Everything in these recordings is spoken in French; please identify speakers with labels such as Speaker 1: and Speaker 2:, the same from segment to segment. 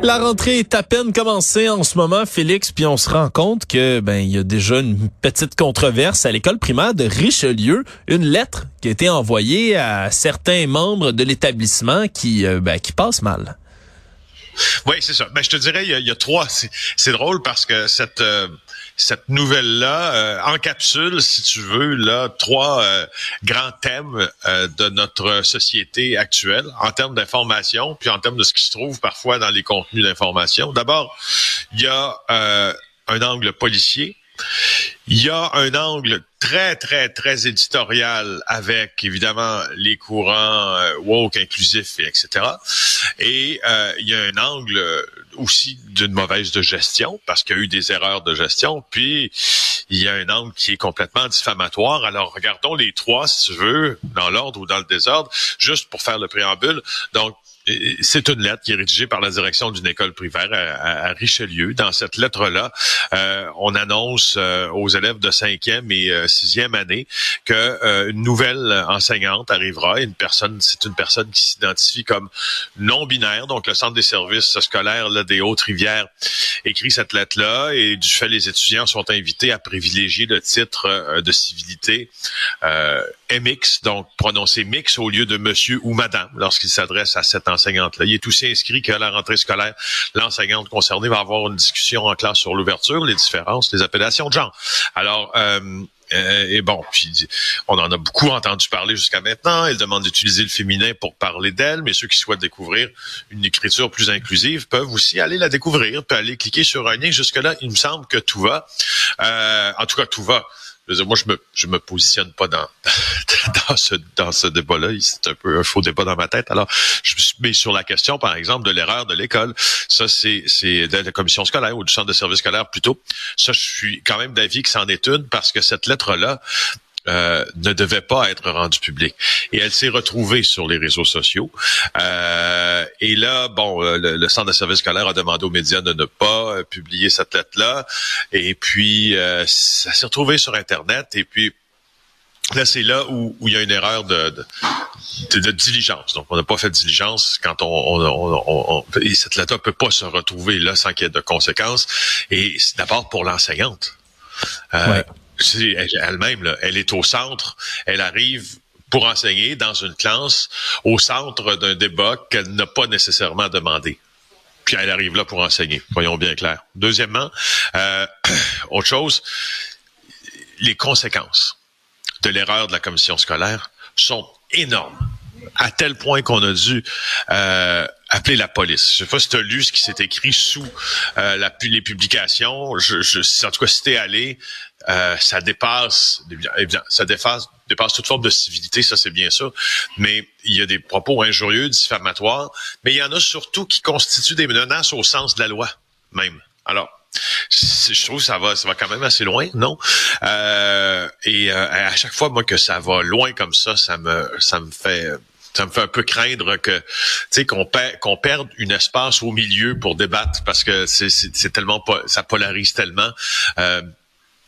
Speaker 1: La rentrée est à peine commencée en ce moment, Félix, puis on se rend compte que ben il y a déjà une petite controverse à l'école primaire de Richelieu, une lettre qui a été envoyée à certains membres de l'établissement qui euh, ben, qui passe mal.
Speaker 2: Oui, c'est ça. Ben, je te dirais, il y a, trois. C'est drôle parce que cette euh, cette nouvelle-là euh, encapsule, si tu veux, là trois euh, grands thèmes de notre société actuelle en termes d'information, puis en termes de ce qui se trouve parfois dans les contenus d'information. D'abord, il y a un angle policier. Il y a un angle très, très, très éditorial avec, évidemment, les courants euh, woke, inclusifs, et etc. Et euh, il y a un angle aussi d'une mauvaise gestion, parce qu'il y a eu des erreurs de gestion. Puis, il y a un angle qui est complètement diffamatoire. Alors, regardons les trois, si tu veux, dans l'ordre ou dans le désordre, juste pour faire le préambule. Donc, c'est une lettre qui est rédigée par la direction d'une école primaire à, Richelieu. Dans cette lettre-là, euh, on annonce euh, aux élèves de cinquième et euh, sixième année que une nouvelle enseignante arrivera. Une personne, c'est une personne qui s'identifie comme non binaire. Donc, le centre des services scolaires là, des Hautes-Rivières écrit cette lettre-là et du fait, les étudiants sont invités à privilégier le titre de civilité MX, donc prononcer mix au lieu de monsieur ou madame lorsqu'il s'adresse à cette enseignante-là. Il est aussi inscrit qu'à la rentrée scolaire, l'enseignante concernée va avoir une discussion en classe sur l'ouverture, les différences, les appellations de genre. Alors, euh, euh, et bon, puis on en a beaucoup entendu parler jusqu'à maintenant. Elle demande d'utiliser le féminin pour parler d'elle, mais ceux qui souhaitent découvrir une écriture plus inclusive peuvent aussi aller la découvrir, peuvent aller cliquer sur un lien. Jusque-là, il me semble que tout va. Euh, en tout cas, tout va moi, je me, je me positionne pas dans, dans ce, dans ce débat-là. C'est un peu un faux débat dans ma tête. Alors, je mis sur la question, par exemple, de l'erreur de l'école. Ça, c'est, c'est de la commission scolaire ou du centre de service scolaire plutôt. Ça, je suis quand même d'avis que c'en est une parce que cette lettre-là, euh, ne devait pas être rendue publique. Et elle s'est retrouvée sur les réseaux sociaux. Euh, et là, bon, euh, le, centre de service scolaire a demandé aux médias de ne pas publier cette lettre-là. Et puis, ça s'est retrouvé sur Internet. Et puis, Là, c'est là où, il y a une erreur de, de, diligence. Donc, on n'a pas fait de diligence quand on, on, on, et cette lettre peut pas se retrouver là sans qu'il y ait de conséquences. Et c'est d'abord pour l'enseignante. Euh, elle-même, elle est au centre, elle arrive pour enseigner dans une classe au centre d'un débat qu'elle n'a pas nécessairement demandé. Puis elle arrive là pour enseigner, voyons bien clair. Deuxièmement, euh, autre chose, les conséquences de l'erreur de la commission scolaire sont énormes à tel point qu'on a dû euh, appeler la police. Je sais pas si tu as lu ce qui s'est écrit sous euh, les publications. Je, je, en tout cas, si allé, euh, ça dépasse, ça dépasse, dépasse toute forme de civilité, ça c'est bien ça. Mais il y a des propos injurieux, diffamatoires, mais il y en a surtout qui constituent des menaces au sens de la loi même. Alors, je trouve que ça va, ça va quand même assez loin, non? Euh, Et euh, à chaque fois, moi, que ça va loin comme ça, ça me, ça me fait ça me fait un peu craindre que tu sais qu'on perd qu'on perde une espace au milieu pour débattre parce que c'est tellement ça polarise tellement euh,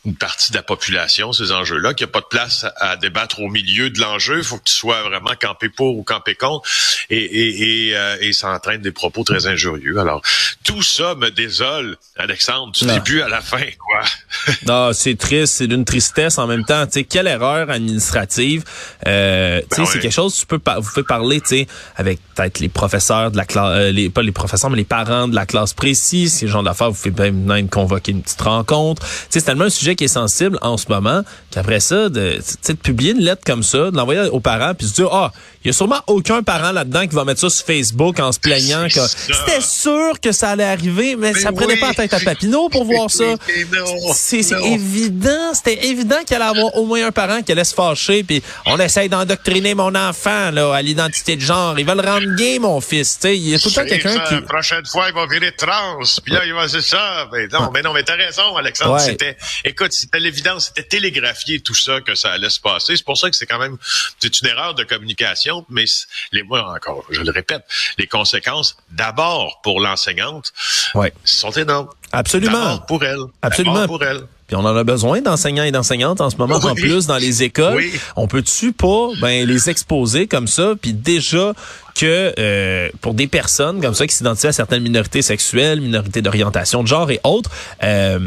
Speaker 2: une partie de la population, ces enjeux-là, qu'il n'y a pas de place à, débattre au milieu de l'enjeu. Il faut que tu sois vraiment campé pour ou campé contre et, et, et, euh, et ça entraîne des propos très injurieux. Alors, tout ça me désole, Alexandre, du début à la fin, quoi.
Speaker 1: non, c'est triste, c'est d'une tristesse en même temps. Tu sais, quelle erreur administrative. Euh, tu sais, ben c'est quelque chose, tu peux vous pouvez parler, tu sais, avec peut-être les professeurs de la classe, euh, les, pas les professeurs, mais les parents de la classe précise, ces gens d'affaires, vous faites même convoquer une petite rencontre. Tu sais, c'est tellement un sujet qui est sensible en ce moment, qu'après ça, de, de publier une lettre comme ça, de l'envoyer aux parents, puis se dire, ah, il y a sûrement aucun parent là-dedans qui va mettre ça sur Facebook en se plaignant que c'était sûr que ça allait arriver, mais, ça prenait pas la tête à Papineau pour voir ça. C'est évident, c'était évident qu'il allait avoir au moins un parent qui allait se fâcher, puis on essaye d'endoctriner mon enfant là à l'identité de genre. Ils veulent rendre gay, mon fils. sais il y a tout le temps quelqu'un qui... La
Speaker 2: prochaine fois, il va virer trans, puis là, il va dire ça. Mais non, mais non, mais t'as raison, Alexandre. C'était... Écoute, c'était l'évidence, c'était télégraphié tout ça que ça allait se passer. C'est pour ça que c'est quand même c'est une erreur de communication, mais les moi encore, je le répète, les conséquences d'abord pour l'enseignante
Speaker 1: ouais.
Speaker 2: sont énormes.
Speaker 1: Absolument.
Speaker 2: pour elle.
Speaker 1: Absolument.
Speaker 2: pour elle.
Speaker 1: Puis on en a besoin d'enseignants et d'enseignantes en ce moment en plus dans les écoles. On peut-tu pas ben les exposer comme ça? Puis déjà que euh, pour des personnes comme ça qui s'identifient à certaines minorités sexuelles, minorités d'orientation de genre et autres, euh,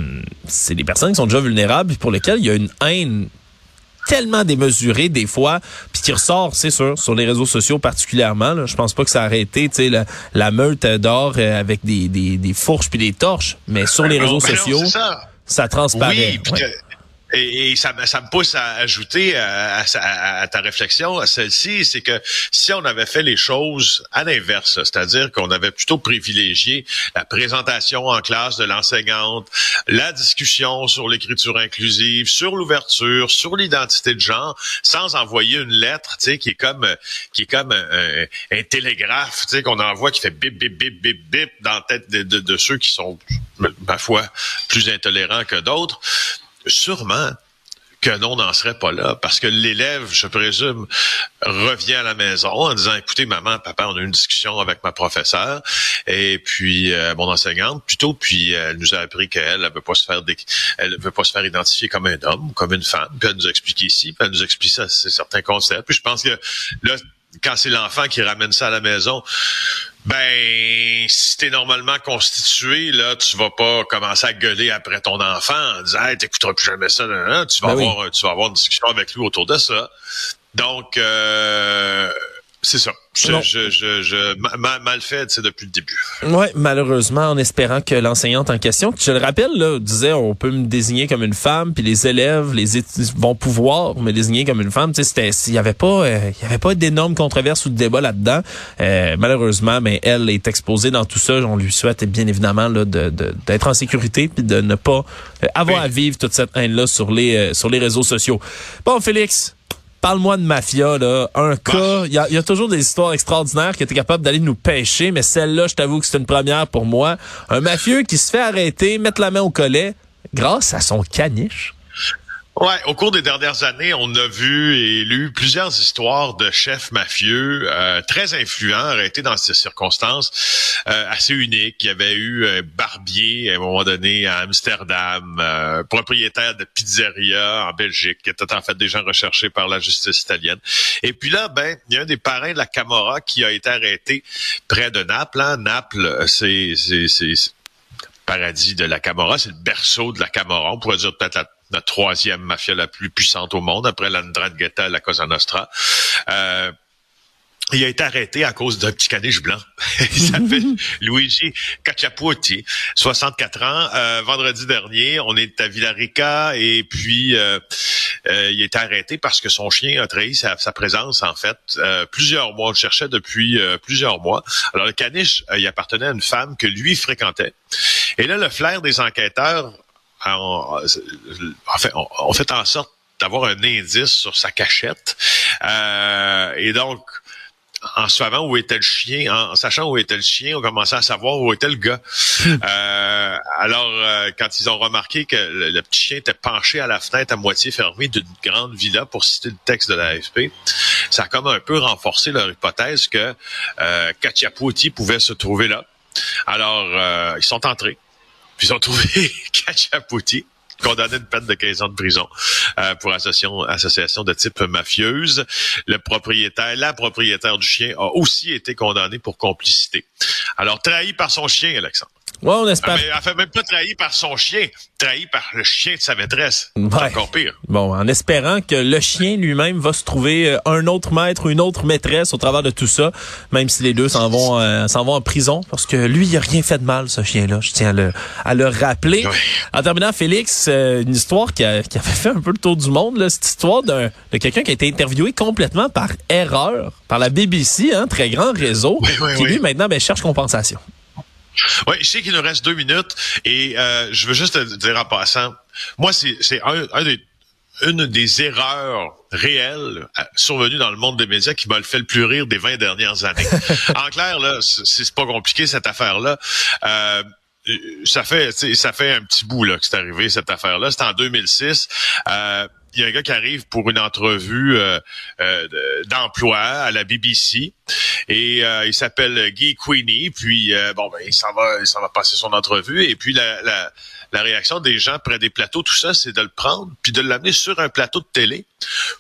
Speaker 1: c'est des personnes qui sont déjà vulnérables pour lesquelles il y a une haine tellement démesurée des fois, puis qui ressort, c'est sûr, sur les réseaux sociaux particulièrement. Là. Je pense pas que ça a arrêté, tu sais, la, la, meute d'or euh, avec des, des, des fourches puis des torches, mais sur les réseaux sociaux. ça ça transparaît.
Speaker 2: Oui, et, ça, ça, me pousse à ajouter à, ta réflexion, à celle-ci, c'est que si on avait fait les choses à l'inverse, c'est-à-dire qu'on avait plutôt privilégié la présentation en classe de l'enseignante, la discussion sur l'écriture inclusive, sur l'ouverture, sur l'identité de genre, sans envoyer une lettre, tu sais, qui est comme qui est comme un, télégraphe, tu sais, qu'on envoie qui fait bip bip bip bip bip dans la tête de, de ceux qui sont, ma foi, plus intolérants que d'autres sûrement que non, n'en serait pas là, parce que l'élève, je présume, revient à la maison en disant, écoutez, maman, papa, on a eu une discussion avec ma professeure et puis euh, mon enseignante plutôt, puis elle nous a appris qu'elle ne veut pas se faire elle veut pas se faire identifier comme un homme, comme une femme, puis elle nous a expliqué ici, puis elle nous a expliqué ça, certains concepts. Puis je pense que là, quand c'est l'enfant qui ramène ça à la maison, ben si t'es normalement constitué, là, tu vas pas commencer à gueuler après ton enfant en disant hey, t'écouteras plus jamais ça, tu vas ben avoir tu vas avoir une discussion avec lui autour de ça. Donc euh, c'est ça. Je, je, je, je mal, fait, c'est depuis le début.
Speaker 1: Oui, malheureusement, en espérant que l'enseignante en question, je le rappelle, là, disait on peut me désigner comme une femme, puis les élèves, les vont pouvoir me désigner comme une femme. Tu sais, il y avait pas, euh, il y avait pas d'énormes controverses ou de débats là-dedans. Euh, malheureusement, mais elle est exposée dans tout ça. On lui souhaite bien évidemment là de d'être en sécurité puis de ne pas euh, avoir à vivre toute cette haine là sur les sur les réseaux sociaux. Bon, Félix. Parle-moi de mafia, là. Un cas, il y a, toujours des histoires extraordinaires qui étaient capables d'aller nous pêcher, mais celle-là, je t'avoue que c'est une première pour moi. Un mafieux qui se fait arrêter, mettre la main au collet, grâce à son caniche.
Speaker 2: Ouais, au cours des dernières années, on a vu et lu plusieurs histoires de chefs mafieux euh, très influents arrêtés dans ces circonstances euh, assez uniques. Il y avait eu un barbier à un moment donné à Amsterdam, euh, propriétaire de pizzeria en Belgique, qui était en fait des gens recherchés par la justice italienne. Et puis là, ben, il y a un des parrains de la Camorra qui a été arrêté près de Naples. Hein. Naples, c'est c'est paradis de la Camorra, c'est le berceau de la Camorra. On pourrait dire peut-être la la troisième mafia la plus puissante au monde, après la Ndrangheta et la Cosa Nostra. Euh, il a été arrêté à cause d'un petit caniche blanc. il s'appelle Luigi Cacciapuoti, 64 ans. Euh, vendredi dernier, on est à Villarica et puis euh, euh, il a été arrêté parce que son chien a trahi sa, présence en fait. plusieurs mois, on le cherchait depuis plusieurs mois. Alors le caniche, il appartenait à une femme que lui fréquentait. Et là, le flair des enquêteurs on, fait, on, fait en sorte d'avoir un indice sur sa cachette. Euh, et donc, en savant où était le chien, en, sachant où était le chien, on commençait à savoir où était le gars. Hmm. Euh, alors, euh, quand ils ont remarqué que le, petit chien était penché à la fenêtre à moitié fermée d'une grande villa, pour citer le texte de l'AFP, ça a comme un peu renforcé leur hypothèse que euh, pouvait se trouver là. Alors, ils sont entrés. Puis ils ont trouvé Kachaputi, condamné de peine de 15 ans de prison euh, pour association, association de type mafieuse. Le propriétaire, la propriétaire du chien a aussi été condamnée pour complicité. Alors, trahi par son chien, Alexandre.
Speaker 1: Ouais, on espère.
Speaker 2: Elle, fait même pas trahi par son chien, trahi par le chien de sa maîtresse. C'est encore pire.
Speaker 1: Bon, en espérant que le chien lui-même va se trouver euh, un autre maître ou une autre maîtresse au travers de tout ça, même si les deux s'en vont euh, s'en vont en prison, parce que lui, il a rien fait de mal, ce chien-là. Je tiens à le, à le rappeler. En terminant, Félix, euh, une histoire qui, a, qui avait fait un peu le tour du monde, là, cette histoire d'un, de quelqu'un qui a été interviewé complètement par erreur par la BBC, hein, très grand réseau, qui lui maintenant ben, cherche compensation.
Speaker 2: Oui, je sais qu'il nous reste deux minutes et euh, je veux juste te dire en passant, moi, c'est un, des une des erreurs réelles euh, survenues dans le monde des médias qui m'a fait le plus rire des 20 dernières années. en clair, là, c'est pas compliqué cette affaire-là. Euh, ça fait ça fait un petit bout là que c'est arrivé cette affaire-là. C'était en 2006. Euh, il y a un gars qui arrive pour une entrevue euh, euh, d'emploi à la BBC et euh, il s'appelle Guy Queenie. Puis bon ben il s'en va, il va passer son entrevue. Et puis la, la, la réaction des gens près des plateaux, tout ça, c'est de le prendre puis de l'amener sur un plateau de télé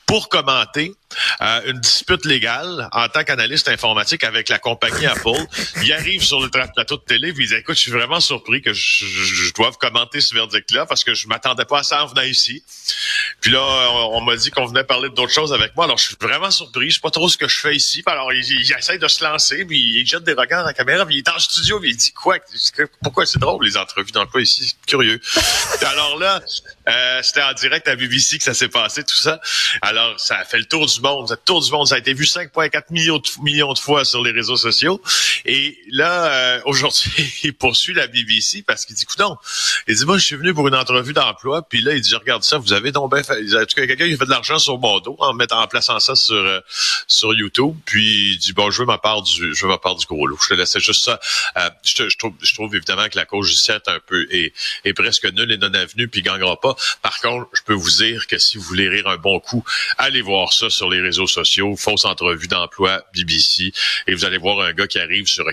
Speaker 2: pour commenter euh, une dispute légale en tant qu'analyste informatique avec la compagnie Apple. Il arrive sur le plateau de télé puis il dit écoute, je suis vraiment surpris que je, doive commenter ce verdict-là parce que je m'attendais pas à ça en venant ici. Puis là, on, m'a dit qu'on venait parler d'autres choses avec moi. Alors je suis vraiment surpris. Je sais pas trop ce que je fais ici. alors il, il, essaie de se lancer, puis il jette des regards à la caméra, puis il est en studio, puis il dit quoi? Pourquoi c'est drôle les entrevues d'emploi ici? C'est curieux. alors là, euh, c'était en direct à BBC que ça s'est passé tout ça. Alors ça a fait le tour du monde. Le tour du monde, ça a été vu 5,4 millions de, millions de fois sur les réseaux sociaux. Et là, euh, aujourd'hui, il poursuit la BBC parce qu'il dit, non, il dit, moi, je suis venu pour une entrevue d'emploi. Puis là, il dit, regarde ça, vous avez donc bien fait. En tout cas, quelqu'un qui fait de l'argent sur mon dos en mettant, en plaçant ça sur euh, sur YouTube. Puis il dit, bon, je veux ma part du, je veux ma part du gros lot. Je te laissais juste ça. Euh, je, je, trouve, je trouve évidemment que la cause judiciaire est un peu est, est presque nulle et non avenue, puis gagnera pas. Par contre, je peux vous dire que si vous voulez rire un bon coup, allez voir ça sur les réseaux sociaux, fausse entrevue d'emploi BBC, et vous allez voir un gars qui arrive sur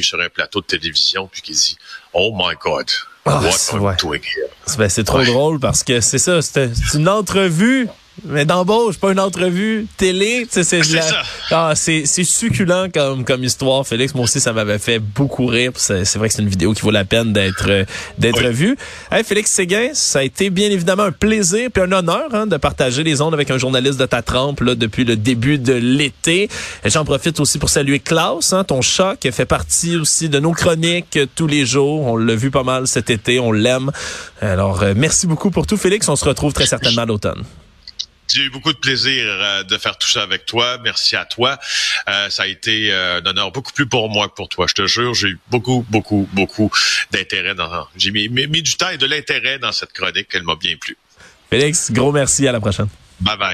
Speaker 2: sur un plateau de télévision puis qui dit Oh my God.
Speaker 1: Ah, what doing here? Ben, c'est trop drôle parce que c'est ça, c'est une entrevue mais d'embauche, pas une entrevue télé, c'est c'est ah, c'est succulent comme comme histoire Félix. Moi aussi ça m'avait fait beaucoup rire. C'est vrai que c'est une vidéo qui vaut la peine d'être d'être vue. Hey, Félix Séguin, ça a été bien évidemment un plaisir puis un honneur hein, de partager les ondes avec un journaliste de ta trempe là, depuis le début de l'été. J'en profite aussi pour saluer Klaus, hein, ton chat qui fait partie aussi de nos chroniques tous les jours. On l'a vu pas mal cet été, on l'aime. Alors euh, merci beaucoup pour tout Félix, on se retrouve très certainement à l'automne.
Speaker 2: J'ai eu beaucoup de plaisir euh, de faire tout ça avec toi. Merci à toi. Euh, ça a été euh, un honneur beaucoup plus pour moi que pour toi. Je te jure, j'ai eu beaucoup, beaucoup, beaucoup d'intérêt dans. J'ai mis, mis, du temps et de l'intérêt dans cette chronique. Elle m'a bien plu.
Speaker 1: Félix, gros merci. À la prochaine.
Speaker 2: Bye bye.